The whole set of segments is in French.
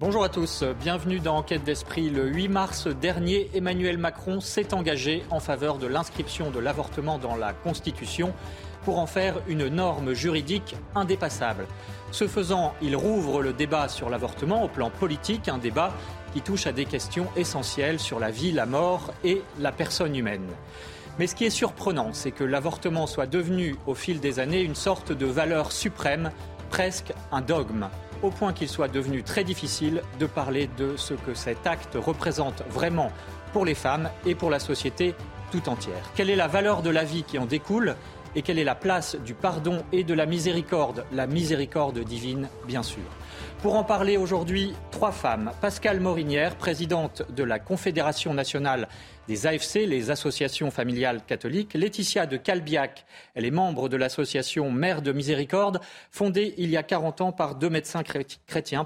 Bonjour à tous, bienvenue dans Enquête d'Esprit. Le 8 mars dernier, Emmanuel Macron s'est engagé en faveur de l'inscription de l'avortement dans la Constitution pour en faire une norme juridique indépassable. Ce faisant, il rouvre le débat sur l'avortement au plan politique, un débat qui touche à des questions essentielles sur la vie, la mort et la personne humaine. Mais ce qui est surprenant, c'est que l'avortement soit devenu au fil des années une sorte de valeur suprême, presque un dogme au point qu'il soit devenu très difficile de parler de ce que cet acte représente vraiment pour les femmes et pour la société tout entière. Quelle est la valeur de la vie qui en découle et quelle est la place du pardon et de la miséricorde, la miséricorde divine bien sûr. Pour en parler aujourd'hui, trois femmes. Pascale Morinière, présidente de la Confédération nationale des AFC, les associations familiales catholiques. Laetitia de Calbiac, elle est membre de l'association Mère de Miséricorde, fondée il y a 40 ans par deux médecins chrétiens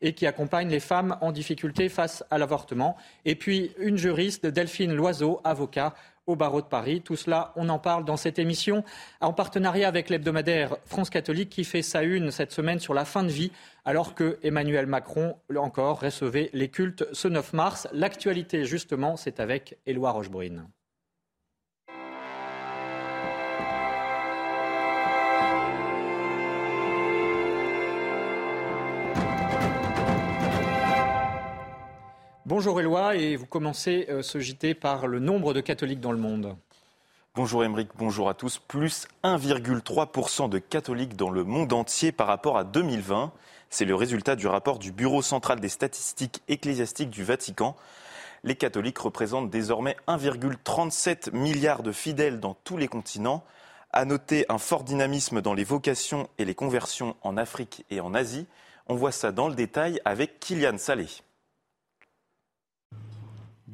et qui accompagne les femmes en difficulté face à l'avortement. Et puis une juriste, Delphine Loiseau, avocat au barreau de Paris. Tout cela, on en parle dans cette émission en partenariat avec l'hebdomadaire France catholique qui fait sa une cette semaine sur la fin de vie alors que Emmanuel Macron, encore, recevait les cultes ce 9 mars. L'actualité, justement, c'est avec Éloi Rochebrune. Bonjour Éloi, et vous commencez euh, ce JT par le nombre de catholiques dans le monde. Bonjour Émeric, bonjour à tous. Plus 1,3% de catholiques dans le monde entier par rapport à 2020. C'est le résultat du rapport du Bureau central des statistiques ecclésiastiques du Vatican. Les catholiques représentent désormais 1,37 milliard de fidèles dans tous les continents. À noter un fort dynamisme dans les vocations et les conversions en Afrique et en Asie. On voit ça dans le détail avec Kylian Salé.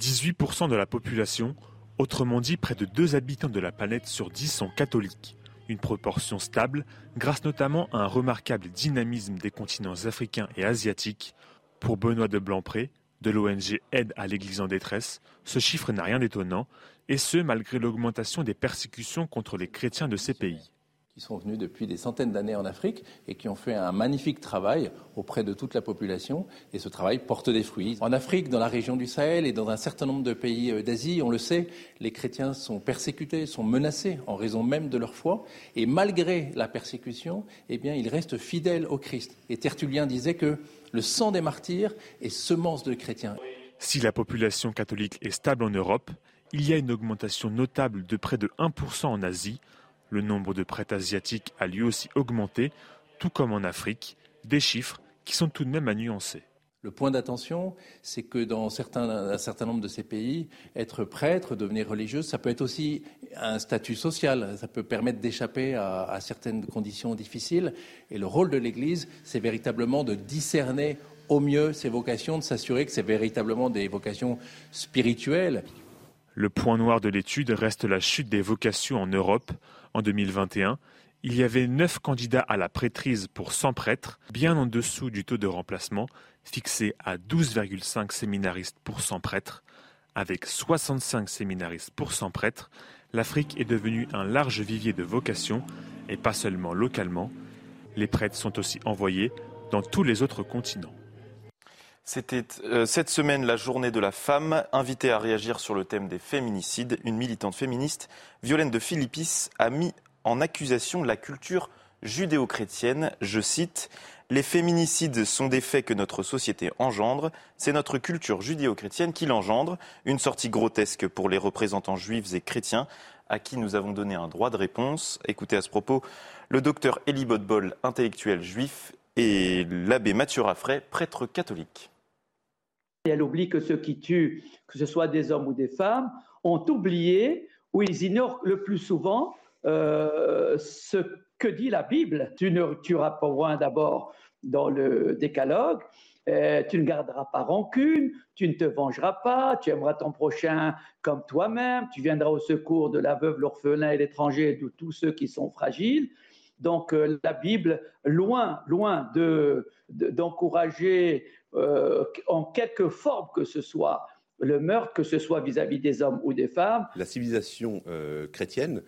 18% de la population, autrement dit près de 2 habitants de la planète sur 10 sont catholiques. Une proportion stable grâce notamment à un remarquable dynamisme des continents africains et asiatiques. Pour Benoît de Blancpré, de l'ONG Aide à l'Église en détresse, ce chiffre n'a rien d'étonnant, et ce malgré l'augmentation des persécutions contre les chrétiens de ces pays sont venus depuis des centaines d'années en Afrique et qui ont fait un magnifique travail auprès de toute la population. Et ce travail porte des fruits. En Afrique, dans la région du Sahel et dans un certain nombre de pays euh, d'Asie, on le sait, les chrétiens sont persécutés, sont menacés en raison même de leur foi. Et malgré la persécution, eh bien, ils restent fidèles au Christ. Et Tertullien disait que le sang des martyrs est semence de chrétiens. Si la population catholique est stable en Europe, il y a une augmentation notable de près de 1% en Asie le nombre de prêtres asiatiques a lui aussi augmenté, tout comme en Afrique, des chiffres qui sont tout de même à nuancer. Le point d'attention, c'est que dans un certain nombre de ces pays, être prêtre, devenir religieux, ça peut être aussi un statut social. Ça peut permettre d'échapper à, certaines conditions difficiles. Et le rôle de l'Église, c'est véritablement de discerner au mieux ces vocations, de s'assurer que c'est véritablement des vocations spirituelles. Le point noir de l'étude reste la chute des vocations en Europe. En 2021, il y avait 9 candidats à la prêtrise pour 100 prêtres, bien en dessous du taux de remplacement, fixé à 12,5 séminaristes pour 100 prêtres. Avec 65 séminaristes pour 100 prêtres, l'Afrique est devenue un large vivier de vocations, et pas seulement localement. Les prêtres sont aussi envoyés dans tous les autres continents. C'était euh, cette semaine la journée de la femme. Invitée à réagir sur le thème des féminicides, une militante féministe, Violaine de Philippis, a mis en accusation la culture judéo-chrétienne. Je cite Les féminicides sont des faits que notre société engendre. C'est notre culture judéo-chrétienne qui l'engendre. Une sortie grotesque pour les représentants juifs et chrétiens à qui nous avons donné un droit de réponse. Écoutez à ce propos le docteur Elie Bodbol, intellectuel juif, et l'abbé Mathieu Raffray, prêtre catholique. Elle oublie que ceux qui tuent, que ce soit des hommes ou des femmes, ont oublié ou ils ignorent le plus souvent euh, ce que dit la Bible. Tu ne tueras pas point d'abord dans le décalogue, euh, tu ne garderas pas rancune, tu ne te vengeras pas, tu aimeras ton prochain comme toi-même, tu viendras au secours de la veuve, l'orphelin et l'étranger, de tous ceux qui sont fragiles. Donc euh, la Bible, loin, loin d'encourager euh, en quelque forme que ce soit le meurtre, que ce soit vis-à-vis des hommes ou des femmes. La civilisation euh, chrétienne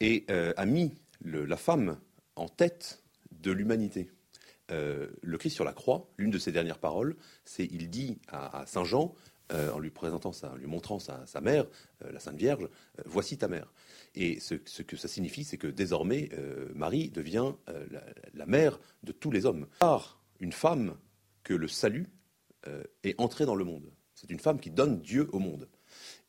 a mis la femme en tête de l'humanité. le Christ sur la croix, l'une de ses dernières paroles, c'est il dit à, Saint Jean, en lui présentant, en lui montrant sa, mère, la Sainte Vierge, voici ta mère. Et ce, que ça signifie, c'est que désormais, Marie devient la, mère de tous les hommes. Par une femme que le salut est entré dans le monde. C'est une femme qui donne Dieu au monde.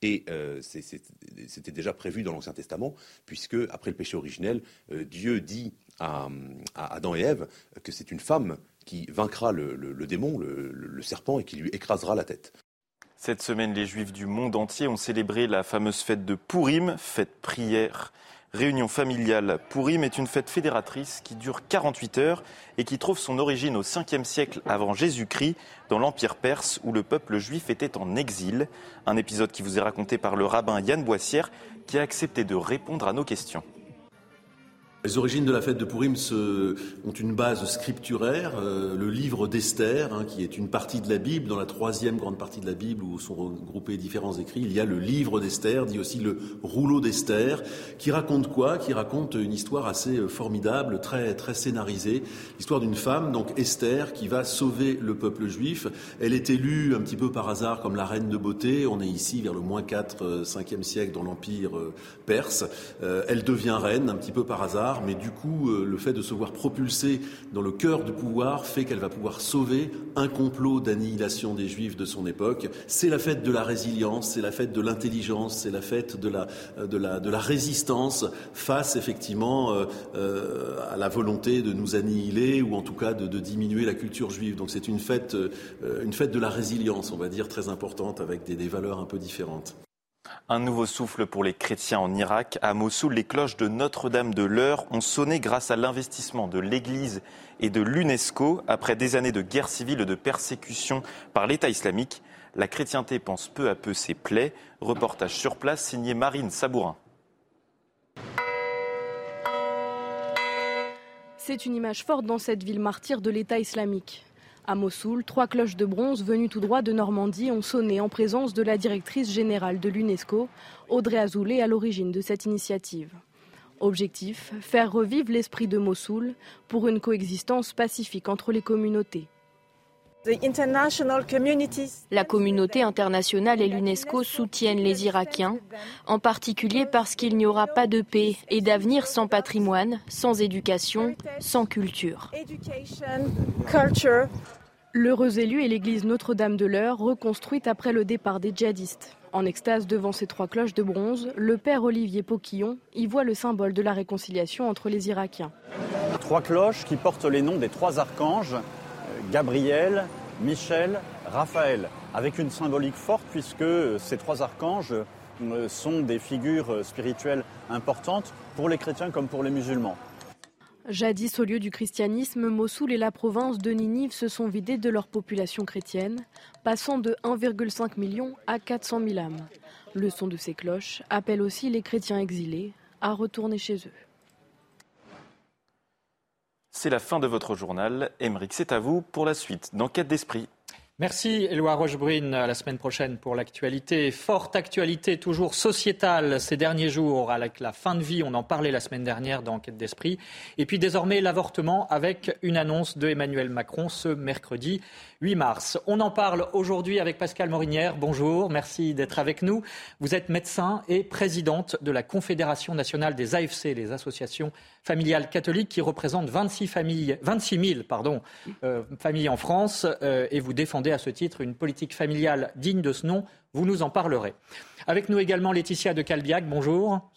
Et euh, c'était déjà prévu dans l'Ancien Testament, puisque après le péché originel, euh, Dieu dit à, Adam et Ève que c'est une femme qui vaincra le, démon, le, serpent, et qui lui écrasera la tête. Cette semaine, les Juifs du monde entier ont célébré la fameuse fête de Purim, fête prière Réunion familiale Pourim est une fête fédératrice qui dure 48 heures et qui trouve son origine au 5e siècle avant Jésus-Christ dans l'Empire perse où le peuple juif était en exil. Un épisode qui vous est raconté par le rabbin Yann Boissière qui a accepté de répondre à nos questions. Les origines de la fête de Purim ont une base scripturaire, euh, le livre d'Esther, hein, qui est une partie de la Bible, dans la troisième grande partie de la Bible où sont regroupés différents écrits, il y a le livre d'Esther, dit aussi le rouleau d'Esther, qui raconte quoi? Qui raconte une histoire assez euh, formidable, très très scénarisée, l'histoire d'une femme, donc Esther, qui va sauver le peuple juif. Elle est élue un petit peu par hasard comme la reine de beauté. On est ici vers le moins 4, 5e euh, siècle dans l'empire perse. Elle devient reine un petit peu par hasard mais du coup, euh, le fait de se voir propulsée dans le cœur du pouvoir fait qu'elle va pouvoir sauver un complot d'annihilation des Juifs de son époque. C'est la fête de la résilience, c'est la fête de l'intelligence, c'est la fête de la, euh, de, la, de la résistance face effectivement euh, à la volonté de nous annihiler ou en tout cas de, diminuer la culture juive. Donc c'est une fête, une fête de la résilience, on va dire, très importante avec des valeurs un peu différentes. Un nouveau souffle pour les chrétiens en Irak. À Mossoul, les cloches de Notre-Dame de l'Heure ont sonné grâce à l'investissement de l'Église et de l'UNESCO. Après des années de guerre civile et de persécution par l'État islamique, la chrétienté pense peu à peu ses plaies. Reportage sur place signé Marine Sabourin. C'est une image forte dans cette ville martyre de l'État islamique. À Mossoul, trois cloches de bronze venues tout droit de Normandie ont sonné en présence de la directrice générale de l'UNESCO, Audrey Azoulay, à l'origine de cette initiative. Objectif faire revivre l'esprit de Mossoul pour une coexistence pacifique entre les communautés. La communauté internationale et l'UNESCO soutiennent les Irakiens, en particulier parce qu'il n'y aura pas de paix et d'avenir sans patrimoine, sans éducation, sans culture. L'heureux élu est l'église Notre-Dame de l'Eure, reconstruite après le départ des djihadistes. En extase devant ces trois cloches de bronze, le père Olivier Poquillon y voit le symbole de la réconciliation entre les Irakiens. Trois cloches qui portent les noms des trois archanges Gabriel, Michel, Raphaël, avec une symbolique forte puisque ces trois archanges euh, sont des figures spirituelles importantes pour les chrétiens comme pour les musulmans. Jadis, au lieu du christianisme, Mossoul et la province de Ninive se sont vidés de leur population chrétienne, passant de 1,5 million à 400 000 âmes. Le son de ces cloches appelle aussi les chrétiens exilés à retourner chez eux. C'est la fin de votre journal. Émeric, c'est à vous pour la suite d'Enquête d'esprit. Merci Éloi Rochebrune. À la semaine prochaine pour l'actualité. Forte actualité toujours sociétale ces derniers jours avec la fin de vie. On en parlait la semaine dernière dans Enquête d'esprit. Et puis désormais l'avortement avec une annonce de Emmanuel Macron ce mercredi 8 mars. On en parle aujourd'hui avec Pascal Morinière. Bonjour, merci d'être avec nous. Vous êtes médecin et présidente de la Confédération nationale des AFC, les associations familiales catholiques qui représentent 26, familles, 26 000 pardon, euh, familles en France euh, et vous défendez à ce titre une politique familiale digne de ce nom. Vous nous en parlerez. Avec nous également Laetitia de Calbiac. Bonjour.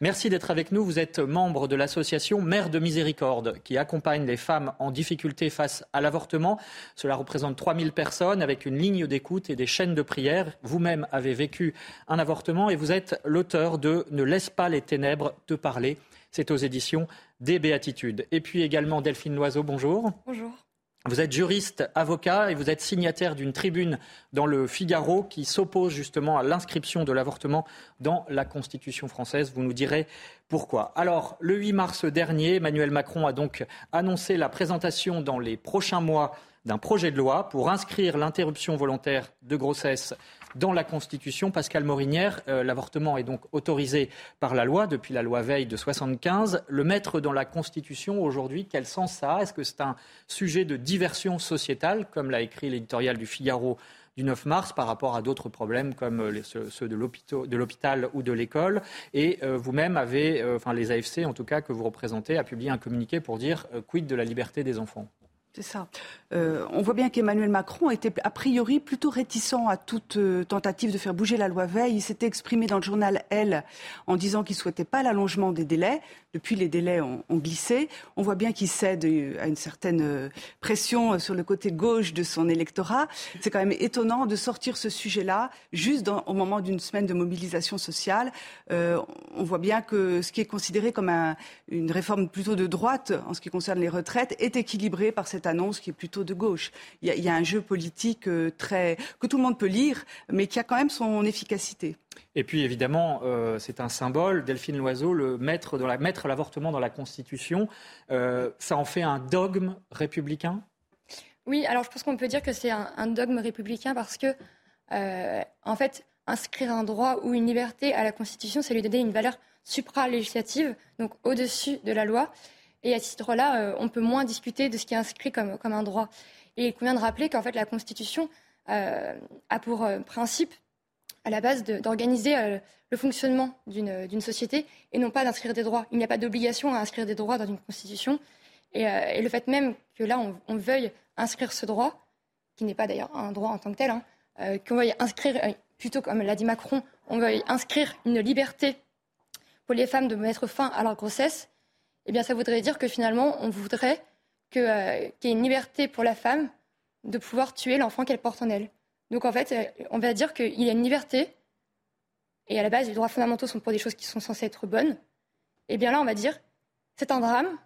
Merci d'être avec nous. Vous êtes membre de l'association Mère de Miséricorde qui accompagne les femmes en difficulté face à l'avortement. Cela représente 3000 personnes avec une ligne d'écoute et des chaînes de prière. Vous-même avez vécu un avortement et vous êtes l'auteur de Ne laisse pas les ténèbres te parler. C'est aux éditions des Béatitudes. Et puis également Delphine Loiseau, bonjour. Bonjour. Vous êtes juriste, avocat et vous êtes signataire d'une tribune dans le Figaro qui s'oppose justement à l'inscription de l'avortement dans la Constitution française. Vous nous direz pourquoi. Alors, le 8 mars dernier, Emmanuel Macron a donc annoncé la présentation dans les prochains mois d'un projet de loi pour inscrire l'interruption volontaire de grossesse dans la Constitution. Pascal Morinière, euh, l'avortement est donc autorisé par la loi depuis la loi Veil de 75. Le mettre dans la Constitution aujourd'hui, quel sens ça a? Est-ce que c'est un sujet de diversion sociétale, comme l'a écrit l'éditorial du Figaro du 9 mars par rapport à d'autres problèmes comme euh, ceux de l'hôpital ou de l'école? Et euh, vous-même avez, enfin les AFC en tout cas que vous représentez, a publié un communiqué pour dire quid de la liberté des enfants? C'est ça. Euh, on voit bien qu'Emmanuel Macron était a priori plutôt réticent à toute euh, tentative de faire bouger la loi Veil. Il s'était exprimé dans le journal Elle en disant qu'il ne souhaitait pas l'allongement des délais. Depuis, les délais ont, glissé. On voit bien qu'il cède euh, à une certaine pression sur le côté gauche de son électorat. C'est quand même étonnant de sortir ce sujet-là juste au moment d'une semaine de mobilisation sociale. on voit bien que ce qui est considéré comme une réforme plutôt de droite en ce qui concerne les retraites est équilibré par cette annonce qui est plutôt de gauche. Il y, a, un jeu politique euh, très que tout le monde peut lire, mais qui a quand même son efficacité. Et puis évidemment, euh, c'est un symbole. Delphine Loiseau, le mettre, la, mettre l'avortement dans la Constitution, euh, ça en fait un dogme républicain? Oui, alors je pense qu'on peut dire que c'est un, dogme républicain parce que, en fait, inscrire un droit ou une liberté à la Constitution, c'est lui donner une valeur supra-législative, donc au-dessus de la loi. Et à ce titre-là, euh, on peut moins discuter de ce qui est inscrit comme, un droit. Et il convient de rappeler qu'en fait, la Constitution euh, a pour euh, principe, à la base, d'organiser le fonctionnement d'une société et non pas d'inscrire des droits. Il n'y a pas d'obligation à inscrire des droits dans une Constitution. Et, le fait même que là, on, veuille inscrire ce droit, qui n'est pas d'ailleurs un droit en tant que tel, hein, qu'on veuille inscrire, plutôt comme l'a dit Macron, on veuille inscrire une liberté pour les femmes de mettre fin à leur grossesse, eh bien, ça voudrait dire que finalement, on voudrait euh, qu'il y ait une liberté pour la femme de pouvoir tuer l'enfant qu'elle porte en elle. Donc, en fait, euh, on va dire qu'il y a une liberté, et à la base, les droits fondamentaux sont pour des choses qui sont censées être bonnes. Et eh bien là, on va dire, c'est un drame,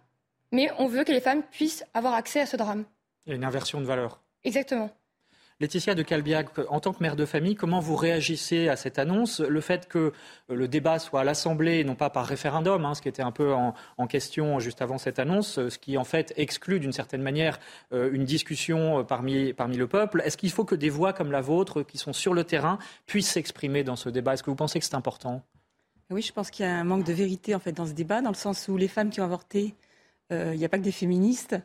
mais on veut que les femmes puissent avoir accès à ce drame. Il y a une inversion de valeur. Exactement. Laetitia de Calbiac, en tant que mère de famille, comment vous réagissez à cette annonce? Le fait que euh, le débat soit à l'Assemblée et non pas par référendum, hein, ce qui était un peu en, question juste avant cette annonce, ce qui en fait exclut d'une certaine manière euh, une discussion parmi, le peuple. Est-ce qu'il faut que des voix comme la vôtre, qui sont sur le terrain, puissent s'exprimer dans ce débat? Est-ce que vous pensez que c'est important? Oui, je pense qu'il y a un manque de vérité en fait dans ce débat, dans le sens où les femmes qui ont avorté, euh, il n'y a pas que des féministes,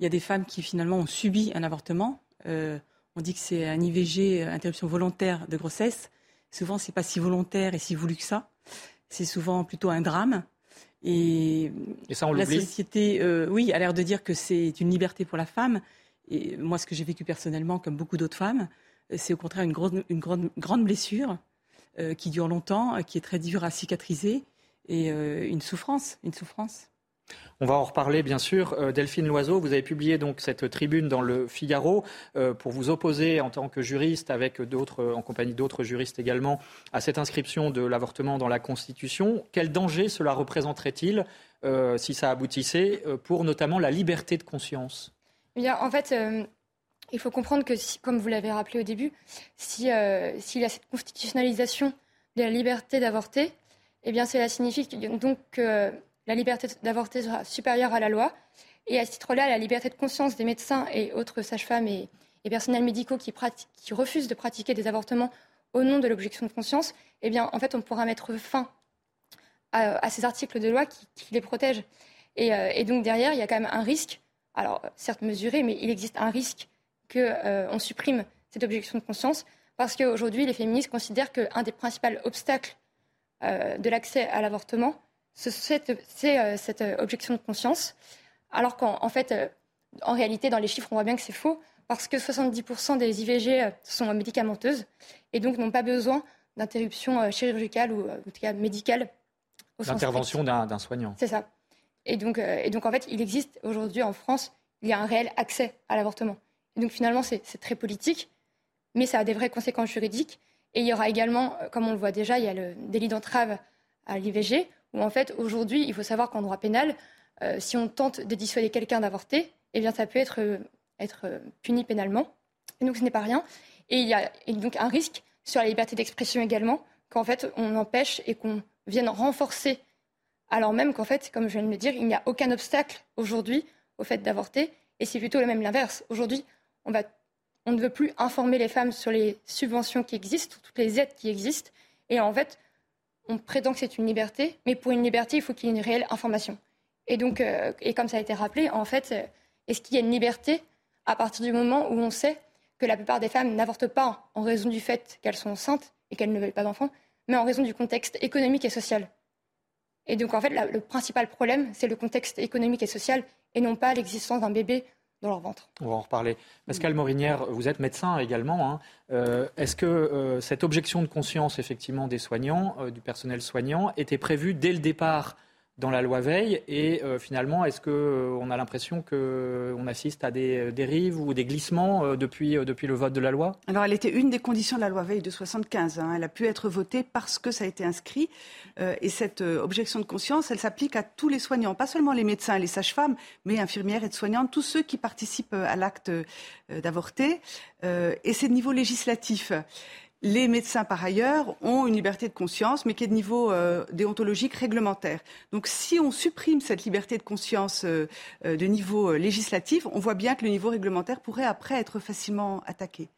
il y a des femmes qui finalement ont subi un avortement. On dit que c'est un IVG, euh, interruption volontaire de grossesse. Souvent, c'est pas si volontaire et si voulu que ça. C'est souvent plutôt un drame. Et, ça, on la société, euh, oui, a l'air de dire que c'est une liberté pour la femme. Et moi, ce que j'ai vécu personnellement, comme beaucoup d'autres femmes, c'est au contraire une, grande, une grande, grande blessure euh, qui dure longtemps, qui est très dure à cicatriser et une souffrance, une souffrance. On va en reparler, bien sûr. Euh, Delphine Loiseau, vous avez publié donc cette tribune dans le Figaro euh, pour vous opposer en tant que juriste, avec d'autres, en compagnie d'autres juristes également, à cette inscription de l'avortement dans la Constitution. Quel danger cela représenterait-il, euh, si ça aboutissait, pour notamment la liberté de conscience? Eh En fait, il faut comprendre que, comme vous l'avez rappelé au début, s'il y a cette constitutionnalisation de la liberté d'avorter, eh bien, cela signifie donc que la liberté d'avorter sera supérieure à la loi. Et à ce titre-là, la liberté de conscience des médecins et autres sages-femmes et, personnels médicaux qui, refusent de pratiquer des avortements au nom de l'objection de conscience, eh bien, en fait, on pourra mettre fin à, ces articles de loi qui, les protègent. Euh, et, donc, derrière, il y a quand même un risque, alors certes mesuré, mais il existe un risque qu'on euh, supprime cette objection de conscience, parce qu'aujourd'hui, les féministes considèrent qu'un des principaux obstacles euh, de l'accès à l'avortement, c'est euh, cette euh, objection de conscience, alors qu'en fait, euh, en réalité, dans les chiffres, on voit bien que c'est faux, parce que 70% des IVG sont médicamenteuses et donc n'ont pas besoin d'interruption chirurgicale ou en tout cas médicale. L'intervention d'un soignant. C'est ça. Et donc, et donc, en fait, il existe aujourd'hui en France, il y a un réel accès à l'avortement. Et donc, finalement, c'est très politique, mais ça a des vraies conséquences juridiques. Et il y aura également, comme on le voit déjà, il y a le délit d'entrave à l'IVG, où en fait, aujourd'hui, il faut savoir qu'en droit pénal, euh, si on tente de dissuader quelqu'un d'avorter, eh bien, ça peut être, euh, euh, puni pénalement. Donc, ce n'est pas rien. Et il y a donc un risque sur la liberté d'expression également, qu'en fait, on empêche et qu'on vienne renforcer, alors même qu'en fait, comme je viens de le dire, il n'y a aucun obstacle aujourd'hui au fait d'avorter. Et c'est plutôt le même l'inverse. Aujourd'hui, on, on ne veut plus informer les femmes sur les subventions qui existent, toutes les aides qui existent. Et en fait, on prétend que c'est une liberté, mais pour une liberté, il faut qu'il y ait une réelle information. Et donc, euh, et comme ça a été rappelé, en fait, euh, est-ce qu'il y a une liberté à partir du moment où on sait que la plupart des femmes n'avortent pas en raison du fait qu'elles sont enceintes et qu'elles ne veulent pas d'enfants, mais en raison du contexte économique et social? Et donc, en fait, le principal problème, c'est le contexte économique et social et non pas l'existence d'un bébé dans leur ventre. On va en reparler. Pascal Morinière, vous êtes médecin également. Hein. Euh, est-ce que euh, cette objection de conscience, effectivement, des soignants, euh, du personnel soignant, était prévue dès le départ dans la loi Veil Et euh, finalement, est-ce qu'on euh, a l'impression qu'on euh, assiste à des dérives ou des glissements depuis, depuis le vote de la loi? Alors, elle était une des conditions de la loi Veil de 75. Hein. Elle a pu être votée parce que ça a été inscrit. et cette objection de conscience, elle s'applique à tous les soignants, pas seulement les médecins et les sages-femmes, mais infirmières et soignantes, tous ceux qui participent à l'acte d'avorter. et c'est de niveau législatif. Les médecins, par ailleurs, ont une liberté de conscience, mais qui est de niveau euh, déontologique réglementaire. Donc, si on supprime cette liberté de conscience euh, euh, de niveau législatif, on voit bien que le niveau réglementaire pourrait après être facilement attaqué.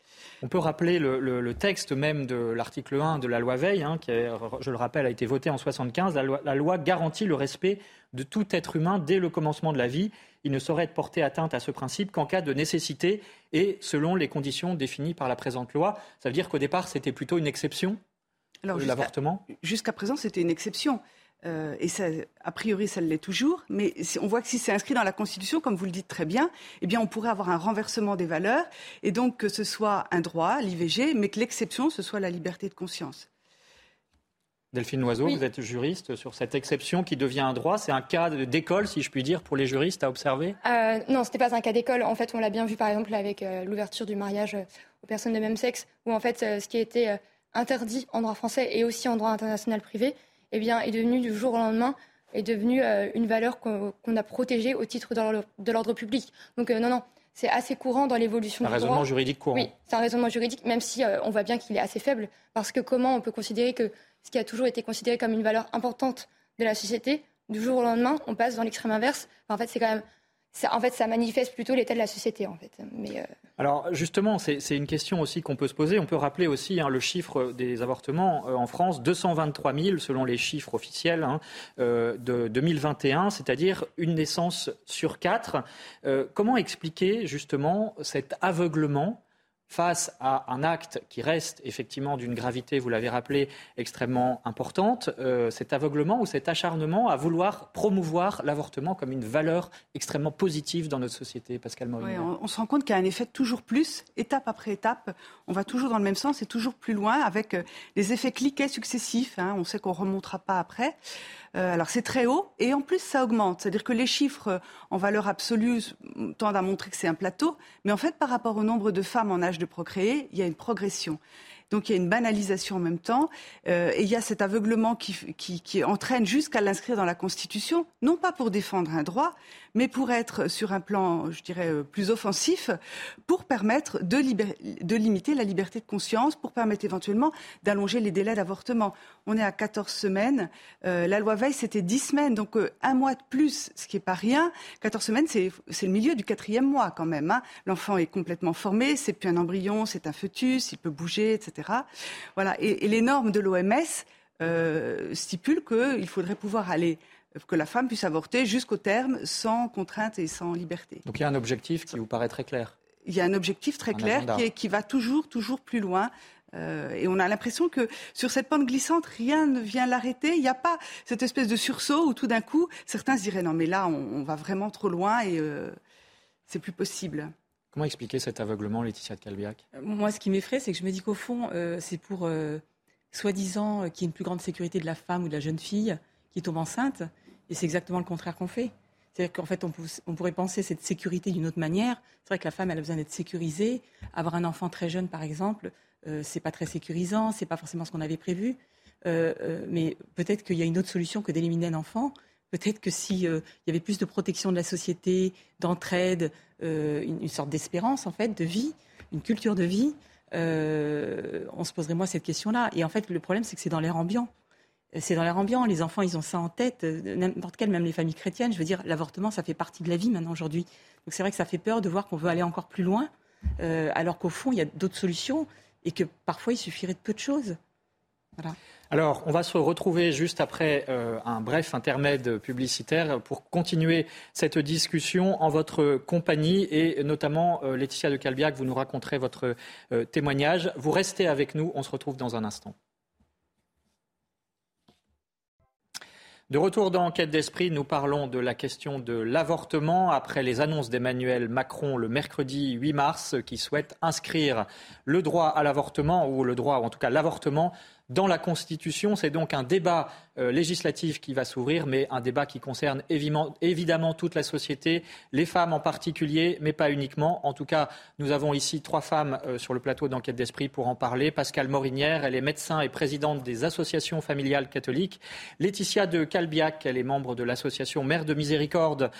On peut rappeler le, texte même de l'article 1 de la loi Veil, hein, qui, je le rappelle, a été voté en 75. la loi garantit le respect de tout être humain dès le commencement de la vie il ne saurait être porté atteinte à ce principe qu'en cas de nécessité et selon les conditions définies par la présente loi. Ça veut dire qu'au départ, c'était plutôt une exception, l'avortement? Jusqu'à présent, c'était une exception. Euh, et ça, a priori, ça l'est toujours. Mais on voit que si c'est inscrit dans la Constitution, comme vous le dites très bien, eh bien, on pourrait avoir un renversement des valeurs, et donc que ce soit un droit, l'IVG, mais que l'exception, ce soit la liberté de conscience. Delphine Noiseau, vous êtes juriste sur cette exception qui devient un droit. C'est un cas d'école, si je puis dire, pour les juristes à observer? Euh, Non, ce n'était pas un cas d'école. En fait, on l'a bien vu, par exemple, avec euh, l'ouverture du mariage euh, aux personnes de même sexe, où en fait, ce qui était interdit en droit français et aussi en droit international privé, eh bien, est devenu du jour au lendemain est devenu une valeur qu'on a protégée au titre de l'ordre public. Donc non, non, c'est assez courant dans l'évolution du droit. Un raisonnement juridique courant. Oui, c'est un raisonnement juridique, même si on voit bien qu'il est assez faible, parce que comment on peut considérer que ce qui a toujours été considéré comme une valeur importante de la société, du jour au lendemain, on passe dans l'extrême inverse? en fait, c'est quand même en fait, ça manifeste plutôt l'état de la société, euh, Alors, justement, c'est une question aussi qu'on peut se poser. On peut rappeler aussi hein, le chiffre des avortements euh, en France, 223 000 selon les chiffres officiels hein, euh, de 2021, c'est-à-dire une naissance sur quatre. comment expliquer justement cet aveuglement face à un acte qui reste effectivement d'une gravité, vous l'avez rappelé, extrêmement importante, euh, cet aveuglement ou cet acharnement à vouloir promouvoir l'avortement comme une valeur extrêmement positive dans notre société, Pascal Morin. on, se rend compte qu'il y a un effet toujours plus, étape après étape, on va toujours dans le même sens et toujours plus loin avec euh, les effets cliquets successifs, hein. on sait qu'on ne remontera pas après. Euh, alors c'est très haut et en plus ça augmente. C'est-à-dire que les chiffres euh, en valeur absolue tendent à montrer que c'est un plateau, mais en fait par rapport au nombre de femmes en âge de procréer, il y a une progression. Donc il y a une banalisation en même temps, euh, et il y a cet aveuglement qui, entraîne jusqu'à l'inscrire dans la Constitution, non pas pour défendre un droit, mais pour être sur un plan, je dirais, euh, plus offensif, pour permettre de, limiter la liberté de conscience, pour permettre éventuellement d'allonger les délais d'avortement. On est à 14 semaines. Euh, la loi Veil, c'était 10 semaines, donc un mois de plus, ce qui n'est pas rien. 14 semaines, c'est le milieu du quatrième mois quand même. Hein. L'enfant est complètement formé, c'est plus un embryon, c'est un fœtus, il peut bouger, etc. Voilà. Et, les normes de l'OMS euh, stipulent qu'il faudrait pouvoir aller que la femme puisse avorter jusqu'au terme sans contrainte et sans liberté. Donc il y a un objectif qui vous paraît très clair. Il y a un objectif très clair qui, qui, va toujours, toujours plus loin. Euh, et on a l'impression que sur cette pente glissante, rien ne vient l'arrêter. Il n'y a pas cette espèce de sursaut où tout d'un coup, certains se diraient non mais là, on, va vraiment trop loin et euh, c'est plus possible. Comment expliquer cet aveuglement, Laetitia de Calbiac euh, Moi, ce qui m'effraie, c'est que je me dis qu'au fond, euh, c'est pour, euh, soi-disant, qu'il y ait une plus grande sécurité de la femme ou de la jeune fille qui tombe enceinte. Et c'est exactement le contraire qu'on fait. C'est-à-dire qu'en fait, on, pourrait penser cette sécurité d'une autre manière. C'est vrai que la femme, elle a besoin d'être sécurisée. Avoir un enfant très jeune, par exemple, c'est pas très sécurisant, c'est pas forcément ce qu'on avait prévu. mais peut-être qu'il y a une autre solution que d'éliminer un enfant. Peut-être que s'il y avait plus de protection de la société, d'entraide, euh, une, sorte d'espérance en fait, de vie, une culture de vie, euh, on se poserait moi cette question-là. Et en fait, le problème, c'est que c'est dans l'air ambiant. C'est dans l'air ambiant. Les enfants, ils ont ça en tête. N'importe quel, même les familles chrétiennes. Je veux dire, l'avortement, ça fait partie de la vie maintenant aujourd'hui. Donc c'est vrai que ça fait peur de voir qu'on veut aller encore plus loin alors qu'au fond, il y a d'autres solutions et que parfois, il suffirait de peu de choses. Voilà. Alors, on va se retrouver juste après euh, un bref intermède publicitaire pour continuer cette discussion en votre compagnie et notamment euh, Laetitia de Calbiac, vous nous raconterez votre euh, témoignage. Vous restez avec nous, on se retrouve dans un instant. De retour dans Enquête d'esprit, nous parlons de la question de l'avortement après les annonces d'Emmanuel Macron le mercredi 8 mars qui souhaite inscrire le droit à l'avortement ou le droit, ou en tout cas l'avortement dans la Constitution. C'est donc un débat euh, législatif qui va s'ouvrir, mais un débat qui concerne évidemment, toute la société, les femmes en particulier, mais pas uniquement. En tout cas, nous avons ici trois femmes euh, sur le plateau d'enquête d'esprit pour en parler. Pascal Morinière, elle est médecin et présidente des associations familiales catholiques. Laetitia de Calbiac, elle est membre de l'association Mère de Miséricorde,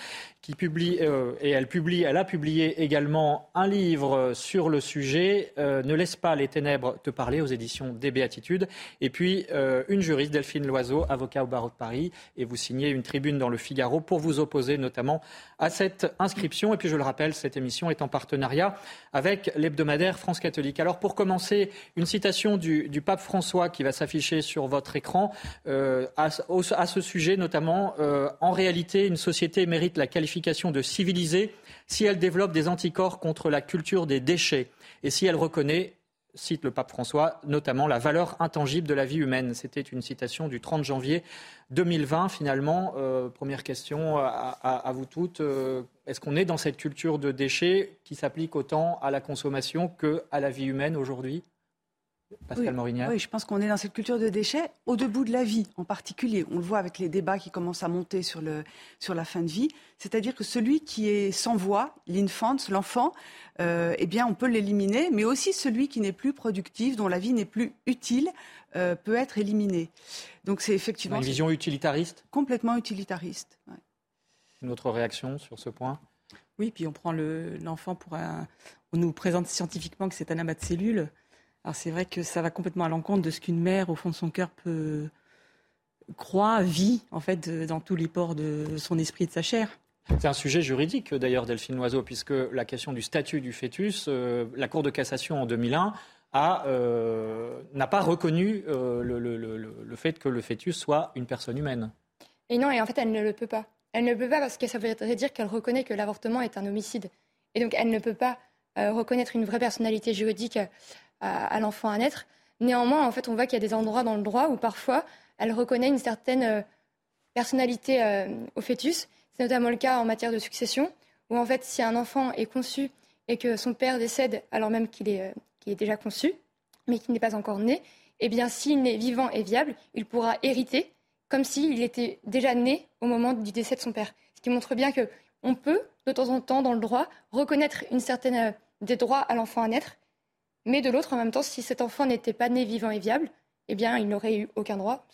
qui publie, euh, et elle publie, elle a publié également un livre sur le sujet, Ne laisse pas les ténèbres te parler aux éditions des Béatitudes. Et puis, euh, une juriste, Delphine Loiseau, avocat au barreau de Paris, et vous signez une tribune dans le Figaro pour vous opposer notamment à cette inscription. Et puis, je le rappelle, cette émission est en partenariat avec l'hebdomadaire France catholique. Alors, pour commencer, une citation du, pape François qui va s'afficher sur votre écran euh, à, ce sujet, notamment, euh, en réalité, une société mérite la qualification de civilisée si elle développe des anticorps contre la culture des déchets et si elle reconnaît cite le pape François, notamment la valeur intangible de la vie humaine. C'était une citation du 30 janvier 2020. Finalement, euh, première question à, vous toutes. Euh, est-ce qu'on est dans cette culture de déchets qui s'applique autant à la consommation qu'à la vie humaine aujourd'hui? Pascal oui, Oui, je pense qu'on est dans cette culture de déchets au debout de la vie en particulier. On le voit avec les débats qui commencent à monter sur, le, sur la fin de vie. C'est-à-dire que celui qui est sans voix, l'infant, l'enfant, euh, eh bien, on peut l'éliminer, mais aussi celui qui n'est plus productif, dont la vie n'est plus utile, euh, peut être éliminé. Donc c'est effectivement... Une vision utilitariste Complètement utilitariste. Une autre réaction sur ce point? Oui, puis on prend l'enfant pour un... On nous présente scientifiquement que c'est un amas de cellules. Alors c'est vrai que ça va complètement à l'encontre de ce qu'une mère, au fond de son cœur, peut croire, vit, en fait, dans tous les ports de son esprit et de sa chair. C'est un sujet juridique, d'ailleurs, Delphine Loiseau, puisque la question du statut du fœtus, euh, la Cour de cassation en 2001 euh, n'a pas reconnu euh, le, fait que le fœtus soit une personne humaine. Et non, et en fait, elle ne le peut pas. Elle ne peut pas parce que ça voudrait dire qu'elle reconnaît que l'avortement est un homicide. Et donc, elle ne peut pas reconnaître une vraie personnalité juridique à, l'enfant à naître. Néanmoins, en fait, on voit qu'il y a des endroits dans le droit où parfois elle reconnaît une certaine euh, personnalité euh, au fœtus. C'est notamment le cas en matière de succession, où en fait, si un enfant est conçu et que son père décède alors même qu'il est, euh, déjà conçu, mais qu'il n'est pas encore né, eh bien, s'il est vivant et viable, il pourra hériter comme s'il était déjà né au moment du décès de son père. Ce qui montre bien qu'on peut, de temps en temps, dans le droit, reconnaître une certaine des droits à l'enfant à naître mais de l'autre, en même temps, si cet enfant n'était pas né vivant et viable, eh bien, il n'aurait eu aucun droit.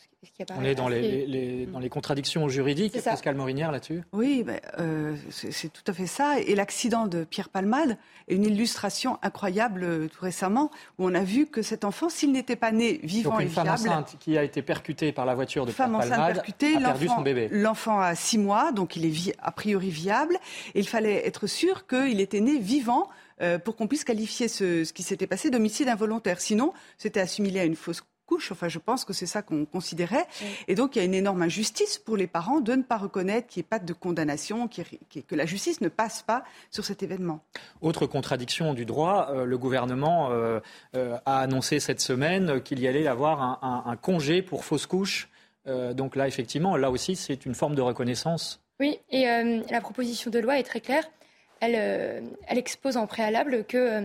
On est dans les, dans les, contradictions juridiques, Pascal Morinière, là-dessus? Oui, ben, euh, c'est tout à fait ça. Et l'accident de Pierre Palmade est une illustration incroyable euh, tout récemment, où on a vu que cet enfant, s'il n'était pas né vivant et viable... une femme enceinte qui a été percutée par la voiture de Pierre Palmade percutée, a perdu son bébé. L'enfant a six mois, donc il est a priori viable. Et il fallait être sûr qu'il était né vivant euh, pour qu'on puisse qualifier ce, qui s'était passé d'homicide involontaire. Sinon, c'était assimilé à une fausse couche. Enfin, je pense que c'est ça qu'on considérait. Et donc, il y a une énorme injustice pour les parents de ne pas reconnaître qu'il n'y ait pas de condamnation, que la justice ne passe pas sur cet événement. Autre contradiction du droit, euh, le gouvernement euh, a annoncé cette semaine qu'il y allait y avoir un, un, congé pour fausse couche. donc là, effectivement, là aussi, c'est une forme de reconnaissance. Oui, et la proposition de loi est très claire. Euh, elle, expose en préalable que, euh,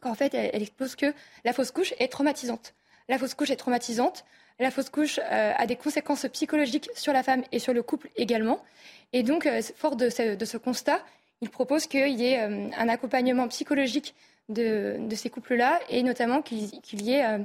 qu'en fait, elle, expose que la fausse couche est traumatisante. La fausse couche est traumatisante. La fausse couche euh, a des conséquences psychologiques sur la femme et sur le couple également. Et donc, fort de ce, constat, il propose qu'il y ait un accompagnement psychologique de, ces couples-là et notamment qu'il, y ait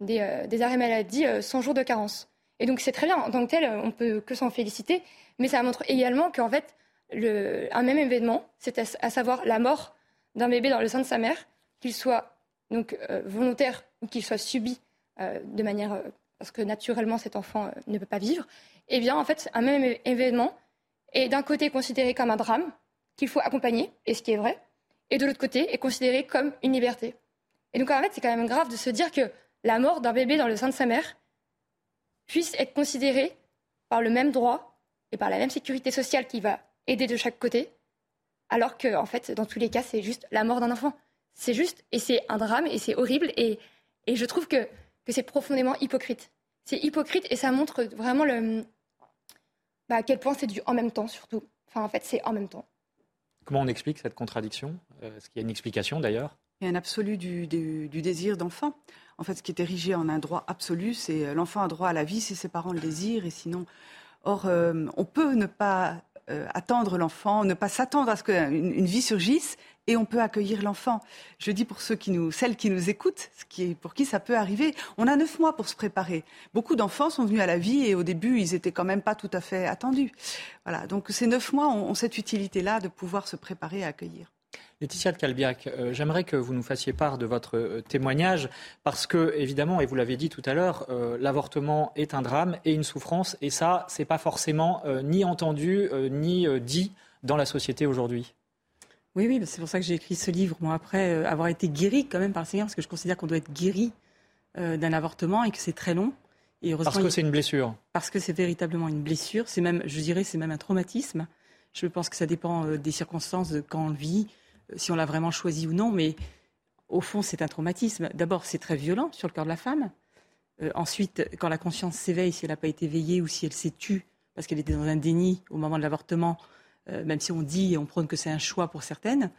des, arrêts maladie sans jour de carence. Et donc, c'est très bien. En tant que tel, on peut que s'en féliciter. Mais ça montre également qu'en fait, un même événement, c'est à, savoir la mort d'un bébé dans le sein de sa mère, qu'il soit donc euh, volontaire ou qu'il soit subi euh, de manière euh, parce que naturellement cet enfant ne peut pas vivre, eh bien en fait un même événement est d'un côté considéré comme un drame qu'il faut accompagner, et ce qui est vrai, et de l'autre côté est considérée comme une liberté. Et donc en fait, c'est quand même grave de se dire que la mort d'un bébé dans le sein de sa mère puisse être considérée par le même droit et par la même sécurité sociale qui va aider de chaque côté, alors que en fait, dans tous les cas, c'est juste la mort d'un enfant. C'est juste, et c'est un drame, et c'est horrible, et, et je trouve que, que c'est profondément hypocrite. C'est hypocrite, et ça montre vraiment le, bah, à quel point c'est du en même temps, surtout. Enfin, en fait, c'est en même temps. Comment on explique cette contradiction? Euh, Est-ce qu'il y a une explication d'ailleurs? Il y a un absolu du, du, désir d'enfant. En fait, ce qui est érigé en un droit absolu, c'est euh, l'enfant a droit à la vie si ses parents le désirent, et sinon. Or, euh, on peut ne pas euh, attendre l'enfant, ne pas s'attendre à ce qu'une une vie surgisse et on peut accueillir l'enfant. Je dis pour ceux qui nous, celles qui nous écoutent, ce qui est, pour qui ça peut arriver, on a neuf mois pour se préparer. Beaucoup d'enfants sont venus à la vie et au début, ils étaient quand même pas tout à fait attendus. Voilà. Donc ces neuf mois ont, ont cette utilité-là de pouvoir se préparer à accueillir. Laetitia de Calbiac, euh, j'aimerais que vous nous fassiez part de votre euh, témoignage parce que, évidemment, et vous l'avez dit tout à l'heure, euh, l'avortement est un drame et une souffrance et ça, c'est pas forcément ni entendu ni dit dans la société aujourd'hui. Oui, oui, c'est pour ça que j'ai écrit ce livre. Moi, après avoir été guéri quand même par le Seigneur, parce que je considère qu'on doit être guéri d'un avortement et que c'est très long. Et parce que c'est une blessure. Parce que c'est véritablement une blessure. C'est même, je dirais, c'est même un traumatisme. Je pense que ça dépend des circonstances de quand on le vit si on l'a vraiment choisi ou non, mais au fond, c'est un traumatisme. D'abord, c'est très violent sur le corps de la femme. Euh, ensuite, quand la conscience s'éveille, si elle n'a pas été veillée ou si elle s'est tue parce qu'elle était dans un déni au moment de l'avortement, euh, même si on dit et on prône que c'est un choix pour certaines,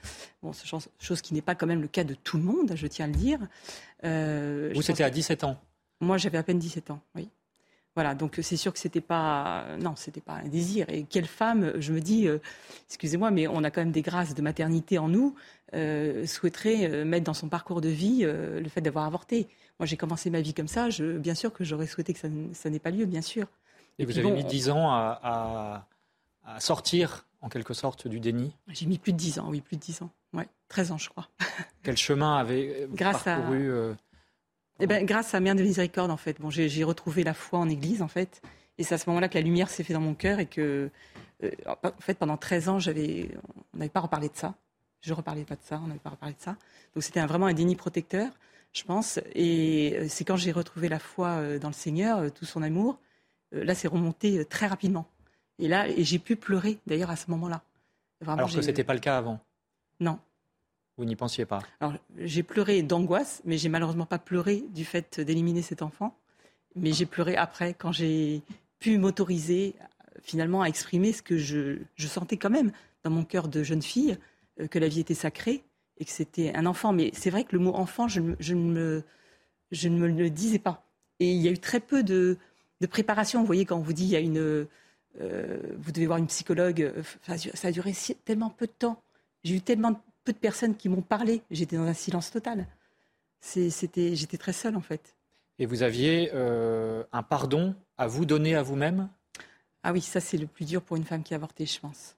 bon, chose qui n'est pas quand même le cas de tout le monde, je tiens à le dire. Euh, Vous, c'était à 17 ans Moi, j'avais à peine 17 ans, oui. Voilà, donc c'est sûr que c'était pas, non, c'était pas un désir. Et quelle femme, je me dis, euh, excusez-moi, mais on a quand même des grâces de maternité en nous, euh, souhaiterait euh, mettre dans son parcours de vie le fait d'avoir avorté. Moi, j'ai commencé ma vie comme ça. Je, bien sûr que j'aurais souhaité que ça, ça n'ait pas lieu, bien sûr. Et, vous avez mis 10 ans à, à, sortir, en quelque sorte, du déni? J'ai mis plus de 10 ans, oui, plus de 10 ans. Ouais, 13 ans, je crois. Quel chemin avez vous parcouru eh ben, grâce à Mère de Miséricorde, en fait. Bon, j'ai retrouvé la foi en Église, en fait. Et c'est à ce moment-là que la lumière s'est faite dans mon cœur et que, euh, en fait, pendant 13 ans, j'avais, on n'avait pas reparlé de ça. Je ne reparlais pas de ça, on n'avait pas reparlé de ça. Donc c'était vraiment un déni protecteur, je pense. Et euh, c'est quand j'ai retrouvé la foi euh, dans le Seigneur, tout son amour, là, c'est remonté très rapidement. Et là, et j'ai pu pleurer, d'ailleurs, à ce moment-là. Alors que ce n'était pas le cas avant? Non, vous n'y pensiez pas? Alors, j'ai pleuré d'angoisse, mais j'ai malheureusement pas pleuré du fait d'éliminer cet enfant. Mais j'ai pleuré après, quand j'ai pu m'autoriser finalement à exprimer ce que je, sentais quand même dans mon cœur de jeune fille, euh, que la vie était sacrée et que c'était un enfant. Mais c'est vrai que le mot enfant, je, je, ne me, je ne me le disais pas. Et il y a eu très peu de, de préparation. Vous voyez, quand on vous dit il y a une, euh, vous devez voir une psychologue, ça a duré tellement peu de temps. J'ai eu tellement peu de personnes qui m'ont parlé. J'étais dans un silence total. C'était, j'étais très seule en fait. Et vous aviez euh, un pardon à vous donner à vous-même? Ah oui, ça c'est le plus dur pour une femme qui a avorté, je pense.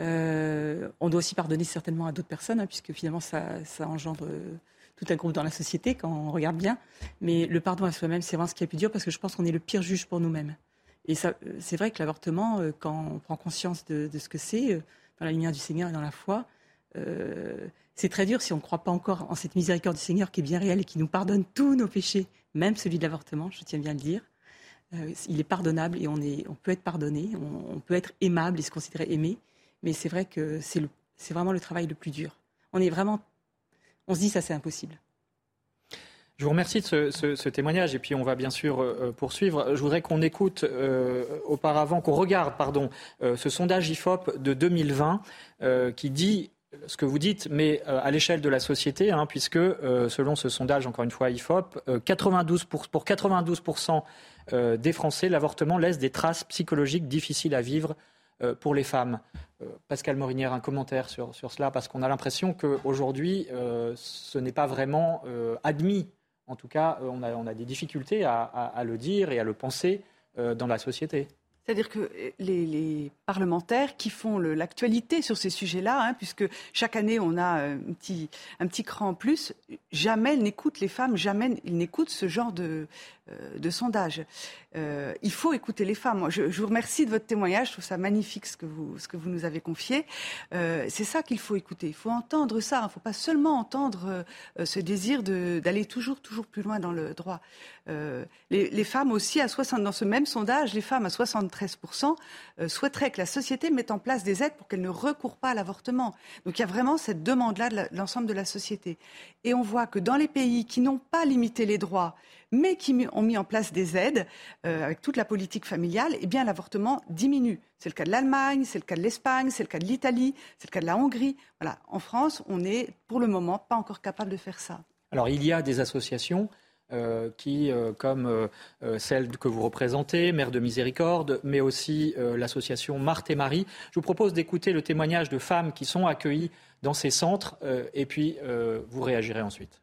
Euh, on doit aussi pardonner certainement à d'autres personnes, hein, puisque finalement ça, ça, engendre euh, tout un groupe dans la société quand on regarde bien. Mais le pardon à soi-même, c'est vraiment ce qui est le plus dur, parce que je pense qu'on est le pire juge pour nous-mêmes. Et c'est vrai que l'avortement, quand on prend conscience de, de ce que c'est, dans la lumière du Seigneur et dans la foi, euh, c'est très dur si on ne croit pas encore en cette miséricorde du Seigneur qui est bien réelle et qui nous pardonne tous nos péchés, même celui de l'avortement, je tiens bien à le dire. Euh, il est pardonnable et on, est, on peut être pardonné, on, peut être aimable et se considérer aimé, mais c'est vrai que c'est, vraiment le travail le plus dur. On est vraiment, on se dit ça c'est impossible. Je vous remercie de ce, témoignage et puis on va bien sûr euh, poursuivre. Je voudrais qu'on écoute auparavant, qu'on regarde pardon, ce sondage IFOP de 2020 qui dit ce que vous dites, mais euh, à l'échelle de la société, hein, puisque euh, selon ce sondage, encore une fois IFOP, 92 euh, pour, pour 92% des Français, l'avortement laisse des traces psychologiques difficiles à vivre pour les femmes. Pascal Morinière, un commentaire sur, sur cela, parce qu'on a l'impression qu'aujourd'hui, ce n'est pas vraiment admis. En tout cas, on a, on a des difficultés à, le dire et à le penser dans la société. C'est-à-dire que euh, les, parlementaires qui font l'actualité sur ces sujets-là, hein, puisque chaque année on a euh, un petit, cran en plus, jamais ils n'écoutent les femmes, jamais ils n'écoutent ce genre de, euh, de sondage. Euh, il faut écouter les femmes. je, vous remercie de votre témoignage. Je trouve ça magnifique ce que vous, nous avez confié. Euh, c'est ça qu'il faut écouter. Il faut entendre ça. Il ne faut pas seulement entendre euh, ce désir d'aller toujours, toujours plus loin dans le droit. Les, femmes aussi, à 60, dans ce même sondage, les femmes à 73% souhaiteraient que la société mette en place des aides pour qu'elles ne recourent pas à l'avortement. Donc il y a vraiment cette demande-là de l'ensemble de la société. Et on voit que dans les pays qui n'ont pas limité les droits, mais qui ont mis en place des aides euh, avec toute la politique familiale, eh bien l'avortement diminue. C'est le cas de l'Allemagne, c'est le cas de l'Espagne, c'est le cas de l'Italie, c'est le cas de la Hongrie. Voilà, en France, on n'est pour le moment pas encore capable de faire ça. Alors il y a des associations euh, qui, euh, comme celle que vous représentez, Mère de Miséricorde, mais aussi l'association Marthe et Marie. Je vous propose d'écouter le témoignage de femmes qui sont accueillies dans ces centres, et puis vous réagirez ensuite.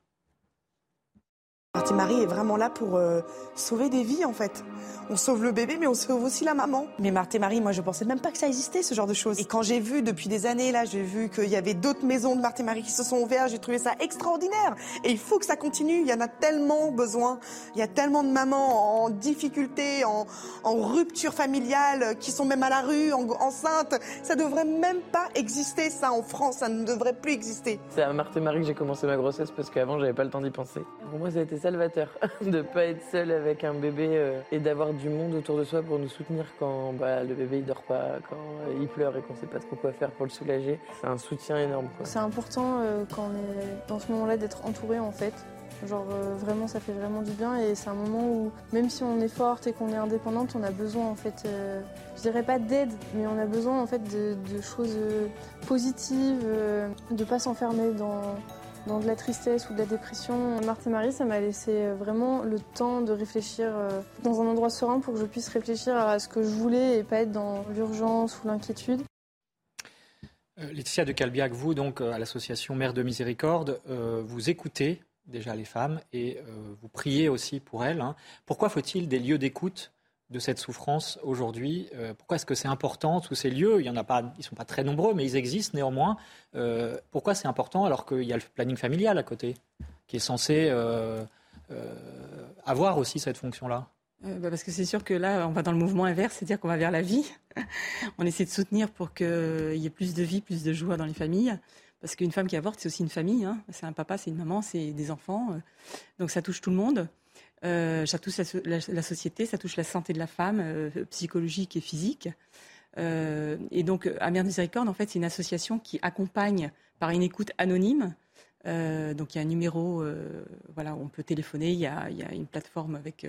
Marthe Marie est vraiment là pour euh, sauver des vies en fait. On sauve le bébé mais on sauve aussi la maman. Mais Marthe et Marie, moi je pensais même pas que ça existait ce genre de choses. Et quand j'ai vu depuis des années là, j'ai vu qu'il y avait d'autres maisons de Marthe et Marie qui se sont ouvertes, j'ai trouvé ça extraordinaire. Et il faut que ça continue, il y en a tellement besoin. Il y a tellement de mamans en difficulté, en, rupture familiale, qui sont même à la rue, enceintes. Ça devrait même pas exister ça en France, ça ne devrait plus exister. C'est à Marthe et Marie que j'ai commencé ma grossesse parce qu'avant j'avais pas le temps d'y penser. Pour moi ça a été salvateur de pas être seule avec un bébé euh, et d'avoir du monde autour de soi pour nous soutenir quand bah, le bébé il dort pas, quand il pleure et qu'on sait pas trop quoi faire pour le soulager. C'est un soutien énorme. C'est important euh, quand on est dans ce moment-là d'être entouré en fait. Genre euh, vraiment ça fait vraiment du bien et c'est un moment où même si on est forte et qu'on est indépendante, on a besoin en fait, je dirais pas d'aide, mais on a besoin en fait de, de choses positives, de pas s'enfermer dans dans de la tristesse ou de la dépression. Marthe et Marie, ça m'a laissé euh, vraiment le temps de réfléchir euh, dans un endroit serein pour que je puisse réfléchir à ce que je voulais et pas être dans l'urgence ou l'inquiétude. Euh, Laetitia de Calbiac, vous, donc, à l'association Mère de Miséricorde, vous écoutez déjà les femmes et vous priez aussi pour elles. Hein. Pourquoi faut-il des lieux d'écoute de cette souffrance aujourd'hui euh, Pourquoi est-ce que c'est important tous ces lieux Il y en a pas, ils sont pas très nombreux, mais ils existent néanmoins. Euh, pourquoi c'est important alors qu'il y a le planning familial à côté, qui est censé euh, avoir aussi cette fonction-là? Bah, parce que c'est sûr que là, on va dans le mouvement inverse, c'est-à-dire qu'on va vers la vie. on essaie de soutenir pour qu'il y ait plus de vie, plus de joie dans les familles. Parce qu'une femme qui avorte, c'est aussi une famille. Hein. C'est un papa, c'est une maman, c'est des enfants. Donc ça touche tout le monde. Euh, ça touche la, société, ça touche la santé de la femme, euh, psychologique et physique. Euh, et donc, Amère Miséricorde, en fait, c'est une association qui accompagne par une écoute anonyme. donc, il y a un numéro, voilà, on peut téléphoner. Il y a, une plateforme avec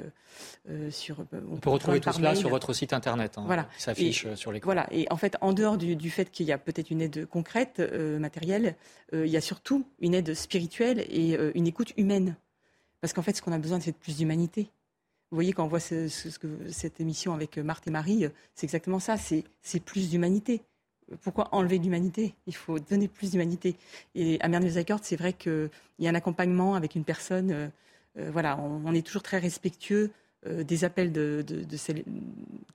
sur. On, peut retrouver tout cela sur votre site internet. Hein, voilà, qui s'affiche sur l'écran. Voilà. Et en fait, en dehors du, du fait qu'il y a peut-être une aide concrète, matérielle, il y a surtout une aide spirituelle et une écoute humaine. Parce qu'en fait, ce qu'on a besoin, c'est de plus d'humanité. Vous voyez, quand on voit cette émission avec euh, Marthe et Marie, euh, c'est exactement ça, c'est plus d'humanité. Pourquoi enlever l'humanité? Il faut donner plus d'humanité. Et à Miséricorde, c'est vrai qu'il y a un accompagnement avec une personne. Euh, voilà, on, est toujours très respectueux des appels de, celle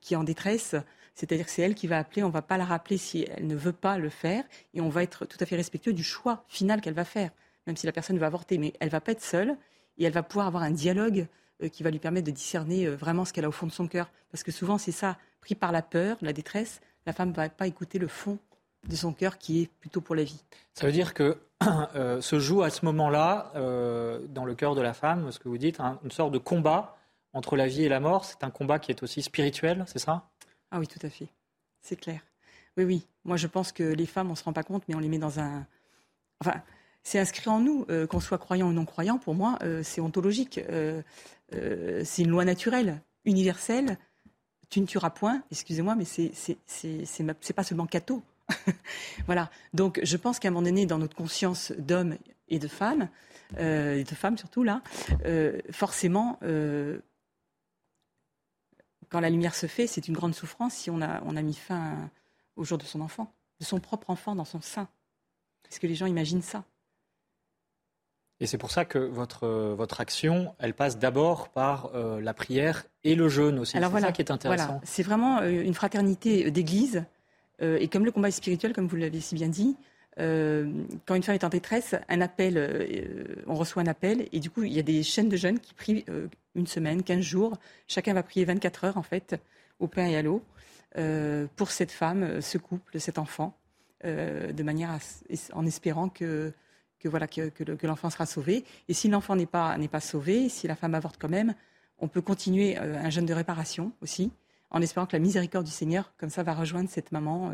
qui est en détresse. C'est-à-dire que c'est elle qui va appeler, on ne va pas la rappeler si elle ne veut pas le faire, et on va être tout à fait respectueux du choix final qu'elle va faire, même si la personne va avorter. Mais elle ne va pas être seule, et elle va pouvoir avoir un dialogue euh, qui va lui permettre de discerner euh, vraiment ce qu'elle a au fond de son cœur. Parce que souvent, c'est ça, pris par la peur, la détresse, la femme ne va pas écouter le fond de son cœur qui est plutôt pour la vie. Ça veut dire que euh, se joue à ce moment-là, dans le cœur de la femme, ce que vous dites, une sorte de combat entre la vie et la mort. C'est un combat qui est aussi spirituel, c'est ça? Ah oui, tout à fait. C'est clair. Oui, oui. Moi, je pense que les femmes, on ne se rend pas compte, mais on les met dans un. Enfin, c'est inscrit en nous, euh, qu'on soit croyant ou non croyant, pour moi, euh, c'est ontologique. Euh, c'est une loi naturelle, universelle. Tu ne tueras point, excusez-moi, mais c'est, c'est, pas seulement cateau. voilà. Donc, je pense qu'à un moment donné, dans notre conscience d'hommes et de femmes, et de femmes surtout là, forcément, quand la lumière se fait, c'est une grande souffrance si on a, on a mis fin au jour de son enfant, de son propre enfant dans son sein. Est-ce que les gens imaginent ça? Et c'est pour ça que votre, votre action, elle passe d'abord par euh, la prière et le jeûne aussi. C'est ça qui est intéressant. C'est vraiment euh, une fraternité d'église. Euh, et comme le combat est spirituel, comme vous l'avez si bien dit, quand une femme est en détresse, un appel, on reçoit un appel, et du coup, il y a des chaînes de jeunes qui prient une semaine, 15 jours. Chacun va prier 24 heures, en fait, au pain et à l'eau, euh, pour cette femme, ce couple, cet enfant, euh, de manière en espérant que, que voilà, que, l'enfant sera sauvé. Et si l'enfant n'est pas, n'est pas sauvé, si la femme avorte quand même, on peut continuer euh, un jeûne de réparation aussi, en espérant que la miséricorde du Seigneur, comme ça, va rejoindre cette maman,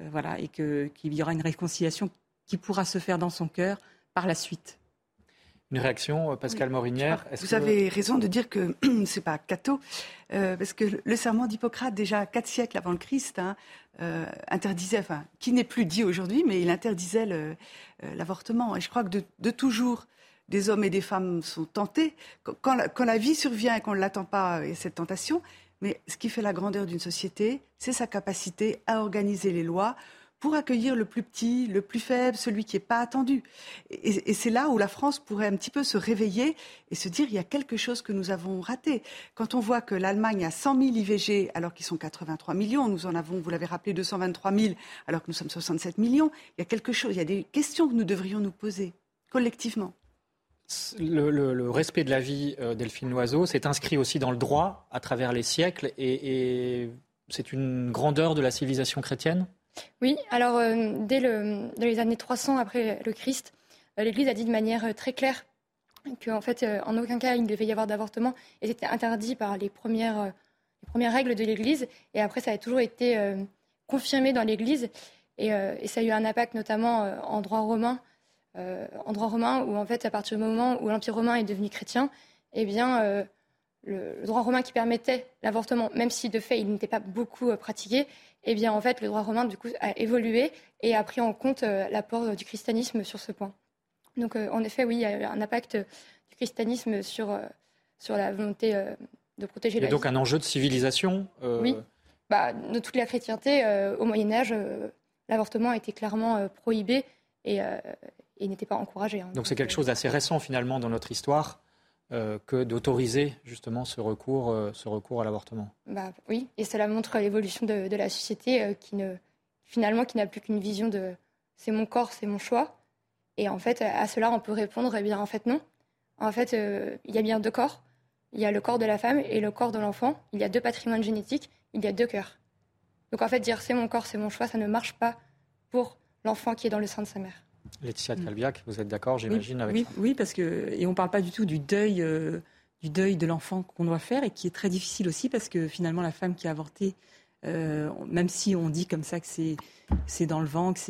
voilà, et qu'il y aura une réconciliation qui pourra se faire dans son cœur par la suite. Une réaction, euh, Pascal Morinière Vous avez raison de dire que c'est pas Cato, euh, parce que le serment d'Hippocrate, déjà quatre siècles avant le Christ, hein, euh, interdisait, enfin, qui n'est plus dit aujourd'hui, mais il interdisait l'avortement. Et je crois que de, toujours, des hommes et des femmes sont tentés. Quand la, quand la vie survient et qu'on ne l'attend pas, il y a cette tentation. Mais ce qui fait la grandeur d'une société, c'est sa capacité à organiser les lois pour accueillir le plus petit, le plus faible, celui qui n'est pas attendu. Et, c'est là où la France pourrait un petit peu se réveiller et se dire il y a quelque chose que nous avons raté. Quand on voit que l'Allemagne a 100 000 IVG alors qu'ils sont 83 millions, nous en avons, vous l'avez rappelé, 223 000 alors que nous sommes 67 millions, il y a quelque chose, il y a des questions que nous devrions nous poser collectivement. Le, respect de la vie, euh, Delphine Loiseau, s'est inscrit aussi dans le droit à travers les siècles et c'est une grandeur de la civilisation chrétienne? Oui, alors euh, dès les années 300 après le Christ, euh, l'Église a dit de manière euh, très claire qu'en fait, en aucun cas il ne devait y avoir d'avortement et c'était interdit par les premières, premières règles de l'Église. Et après, ça a toujours été confirmé dans l'Église et, ça a eu un impact notamment en droit romain, en droit romain où en fait, à partir du moment où l'Empire romain est devenu chrétien, eh bien le, droit romain qui permettait l'avortement, même si de fait il n'était pas beaucoup pratiqué, eh bien, en fait, le droit romain, du coup, a évolué et a pris en compte euh, l'apport du christianisme sur ce point. Donc, euh, en effet, oui, il y a eu un impact du christianisme sur, euh, sur la volonté de protéger la vie. Et donc, un enjeu de civilisation Oui. Bah, de toute la chrétienté, au Moyen-Âge, l'avortement était clairement prohibé et, et n'était pas encouragé. Hein. Donc, c'est quelque chose d'assez récent, finalement, dans notre histoire. Euh, que d'autoriser justement ce recours, euh, ce recours à l'avortement. Bah, oui, et cela montre l'évolution de, la société euh, qui ne, finalement qui n'a plus qu'une vision de c'est mon corps, c'est mon choix. Et en fait, à cela, on peut répondre, eh bien en fait non. En fait, il y a bien deux corps. Il y a le corps de la femme et le corps de l'enfant. Il y a deux patrimoines génétiques, il y a deux cœurs. Donc en fait, dire c'est mon corps, c'est mon choix, ça ne marche pas pour l'enfant qui est dans le sein de sa mère. Laetitia. Calbiac, vous êtes d'accord, j'imagine, oui, avec oui, oui, parce que et on ne parle pas du tout du deuil, euh, du deuil de l'enfant qu'on doit faire et qui est très difficile aussi parce que finalement la femme qui a avorté, euh, même si on dit comme ça que c'est c'est dans le vent, que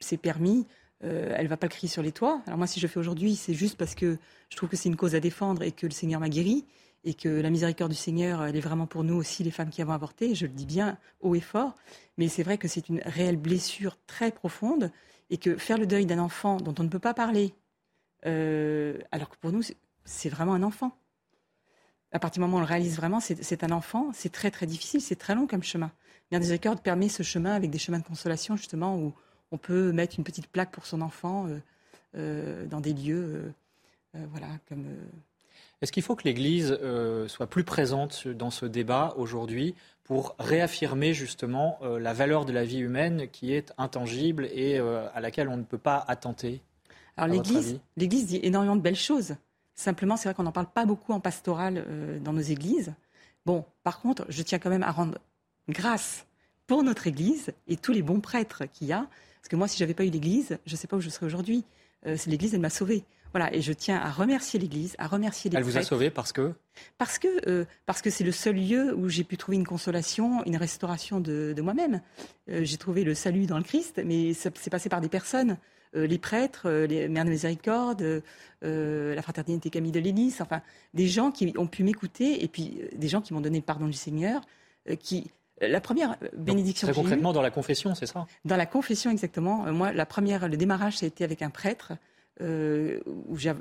c'est permis, euh, elle va pas le crier sur les toits. Alors moi, si je fais aujourd'hui, c'est juste parce que je trouve que c'est une cause à défendre et que le Seigneur m'a guéri et que la miséricorde du Seigneur, elle est vraiment pour nous aussi, les femmes qui avons avorté. Je le dis bien haut et fort, mais c'est vrai que c'est une réelle blessure très profonde et que faire le deuil d'un enfant dont on ne peut pas parler, euh, alors que pour nous, c'est vraiment un enfant. À partir du moment où on le réalise vraiment, c'est un enfant, c'est très très difficile, c'est très long comme chemin. Bien Miséricorde permet ce chemin avec des chemins de consolation, justement, où on peut mettre une petite plaque pour son enfant euh, euh, dans des lieux, voilà, comme. Est-ce qu'il faut que l'Église soit plus présente dans ce débat aujourd'hui pour réaffirmer justement euh, la valeur de la vie humaine qui est intangible et euh, à laquelle on ne peut pas attenter Alors l'Église, l'Église dit énormément de belles choses. Simplement, c'est vrai qu'on n'en parle pas beaucoup en pastoral euh, dans nos églises. Bon, par contre, je tiens quand même à rendre grâce pour notre Église et tous les bons prêtres qu'il y a. Parce que moi, si j'avais pas eu l'Église, je ne sais pas où je serais aujourd'hui. c'est l'Église, elle m'a sauvée. Voilà, et je tiens à remercier l'Église, à remercier les Elle vous a sauvé parce que? Parce que euh, parce que c'est le seul lieu où j'ai pu trouver une consolation, une restauration de, moi-même. Euh, j'ai trouvé le salut dans le Christ, mais c'est passé par des personnes, euh, les prêtres, les mères de miséricorde, la fraternité Camille de l'Église, enfin des gens qui ont pu m'écouter et puis des gens qui m'ont donné le pardon du Seigneur, qui la première bénédiction. très concrètement, dans la confession, c'est ça? Dans la confession, exactement. Moi, la première, le démarrage, ça a été avec un prêtre euh, où j'ai,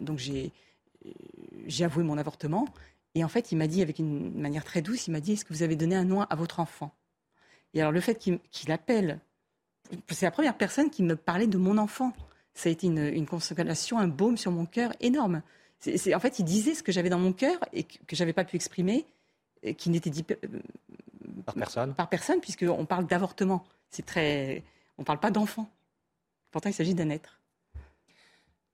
donc j'ai, avoué mon avortement. Et en fait, il m'a dit avec une manière très douce, il m'a dit, est-ce que vous avez donné un nom à votre enfant? Et alors le fait qu'il, appelle, c'est la première personne qui me parlait de mon enfant. Ça a été une, une consolation, un baume sur mon cœur énorme. En fait, il disait ce que j'avais dans mon cœur et que, je j'avais pas pu exprimer, et qui n'était dit euh, par personne. Par personne, puisqu'on parle d'avortement. C'est très, on parle pas d'enfant. Pourtant, il s'agit d'un être.